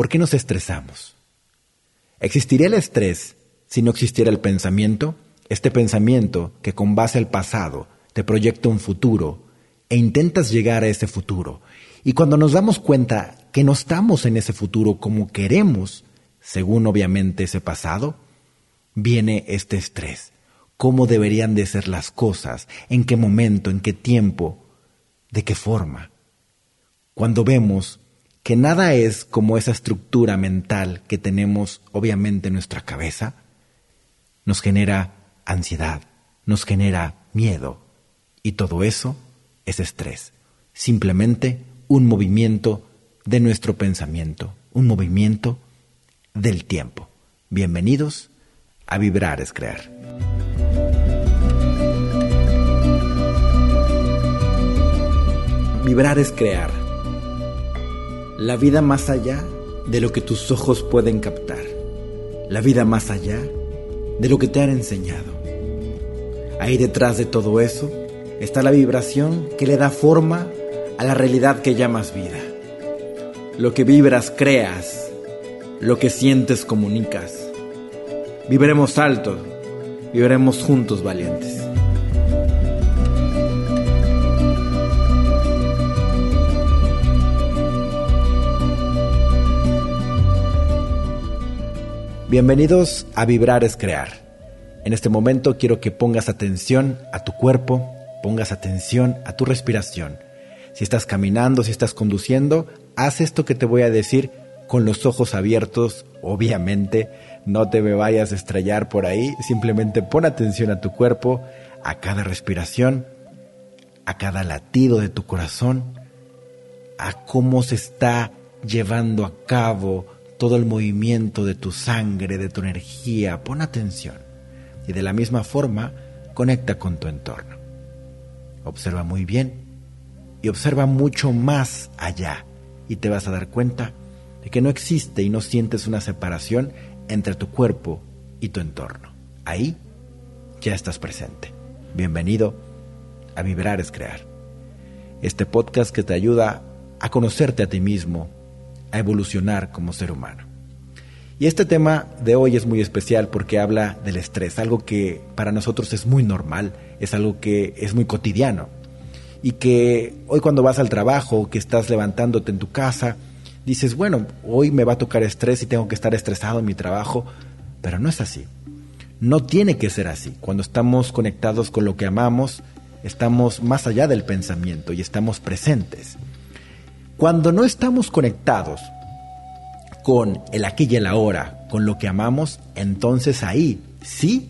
¿Por qué nos estresamos? ¿Existiría el estrés si no existiera el pensamiento? Este pensamiento que con base al pasado te proyecta un futuro e intentas llegar a ese futuro. Y cuando nos damos cuenta que no estamos en ese futuro como queremos, según obviamente ese pasado, viene este estrés. ¿Cómo deberían de ser las cosas? ¿En qué momento? ¿En qué tiempo? ¿De qué forma? Cuando vemos que nada es como esa estructura mental que tenemos obviamente en nuestra cabeza, nos genera ansiedad, nos genera miedo y todo eso es estrés, simplemente un movimiento de nuestro pensamiento, un movimiento del tiempo. Bienvenidos a Vibrar es Crear. Vibrar es crear la vida más allá de lo que tus ojos pueden captar, la vida más allá de lo que te han enseñado. Ahí detrás de todo eso está la vibración que le da forma a la realidad que llamas vida. Lo que vibras creas, lo que sientes comunicas. Viviremos alto, viviremos juntos valientes. Bienvenidos a Vibrar es Crear. En este momento quiero que pongas atención a tu cuerpo, pongas atención a tu respiración. Si estás caminando, si estás conduciendo, haz esto que te voy a decir con los ojos abiertos, obviamente. No te me vayas a estrellar por ahí, simplemente pon atención a tu cuerpo, a cada respiración, a cada latido de tu corazón, a cómo se está llevando a cabo todo el movimiento de tu sangre, de tu energía. Pon atención. Y de la misma forma, conecta con tu entorno. Observa muy bien y observa mucho más allá. Y te vas a dar cuenta de que no existe y no sientes una separación entre tu cuerpo y tu entorno. Ahí ya estás presente. Bienvenido a Vibrar es Crear. Este podcast que te ayuda a conocerte a ti mismo, a evolucionar como ser humano. Y este tema de hoy es muy especial porque habla del estrés, algo que para nosotros es muy normal, es algo que es muy cotidiano. Y que hoy cuando vas al trabajo, que estás levantándote en tu casa, dices, bueno, hoy me va a tocar estrés y tengo que estar estresado en mi trabajo, pero no es así. No tiene que ser así. Cuando estamos conectados con lo que amamos, estamos más allá del pensamiento y estamos presentes. Cuando no estamos conectados con el aquí y el ahora, con lo que amamos, entonces ahí sí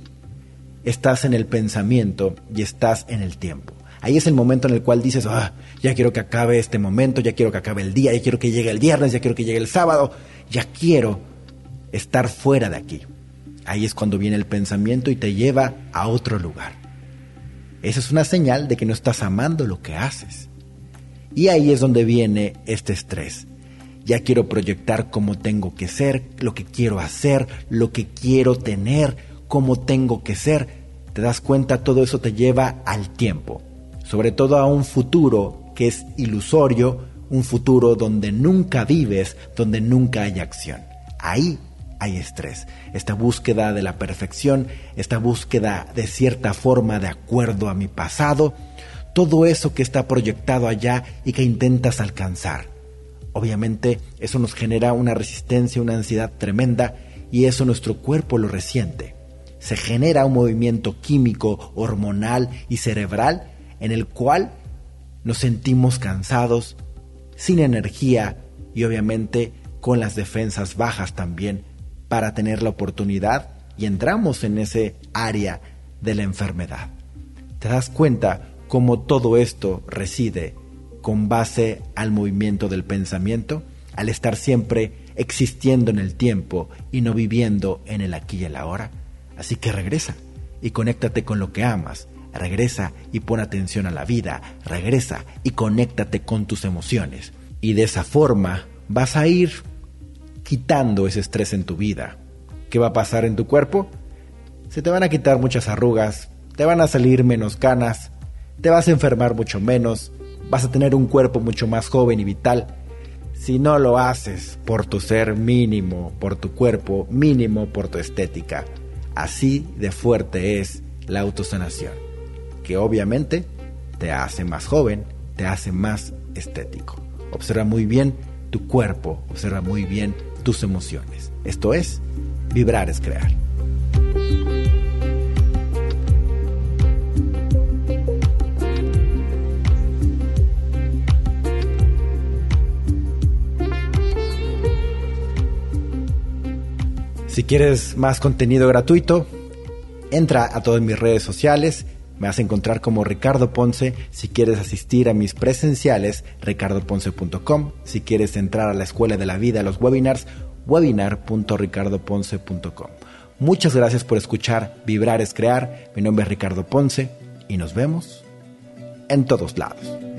estás en el pensamiento y estás en el tiempo. Ahí es el momento en el cual dices, ah, ya quiero que acabe este momento, ya quiero que acabe el día, ya quiero que llegue el viernes, ya quiero que llegue el sábado, ya quiero estar fuera de aquí. Ahí es cuando viene el pensamiento y te lleva a otro lugar. Esa es una señal de que no estás amando lo que haces. Y ahí es donde viene este estrés. Ya quiero proyectar cómo tengo que ser, lo que quiero hacer, lo que quiero tener, cómo tengo que ser. Te das cuenta, todo eso te lleva al tiempo, sobre todo a un futuro que es ilusorio, un futuro donde nunca vives, donde nunca hay acción. Ahí hay estrés, esta búsqueda de la perfección, esta búsqueda de cierta forma de acuerdo a mi pasado, todo eso que está proyectado allá y que intentas alcanzar. Obviamente eso nos genera una resistencia, una ansiedad tremenda y eso nuestro cuerpo lo resiente. Se genera un movimiento químico, hormonal y cerebral en el cual nos sentimos cansados, sin energía y obviamente con las defensas bajas también para tener la oportunidad y entramos en ese área de la enfermedad. ¿Te das cuenta cómo todo esto reside con base al movimiento del pensamiento, al estar siempre existiendo en el tiempo y no viviendo en el aquí y el ahora. Así que regresa y conéctate con lo que amas. Regresa y pon atención a la vida. Regresa y conéctate con tus emociones. Y de esa forma vas a ir quitando ese estrés en tu vida. ¿Qué va a pasar en tu cuerpo? Se te van a quitar muchas arrugas, te van a salir menos canas, te vas a enfermar mucho menos, vas a tener un cuerpo mucho más joven y vital. si no lo haces por tu ser mínimo, por tu cuerpo mínimo, por tu estética. Así de fuerte es la autosanación, que obviamente te hace más joven, te hace más estético. Observa muy bien tu cuerpo, observa muy bien tus emociones. Esto es, vibrar es crear. Si quieres más contenido gratuito, entra a todas mis redes sociales. Me vas a encontrar como Ricardo Ponce. Si quieres asistir a mis presenciales, ricardoponce.com. Si quieres entrar a la Escuela de la Vida, a los webinars, webinar.ricardoponce.com. Muchas gracias por escuchar Vibrar es Crear. Mi nombre es Ricardo Ponce y nos vemos en todos lados.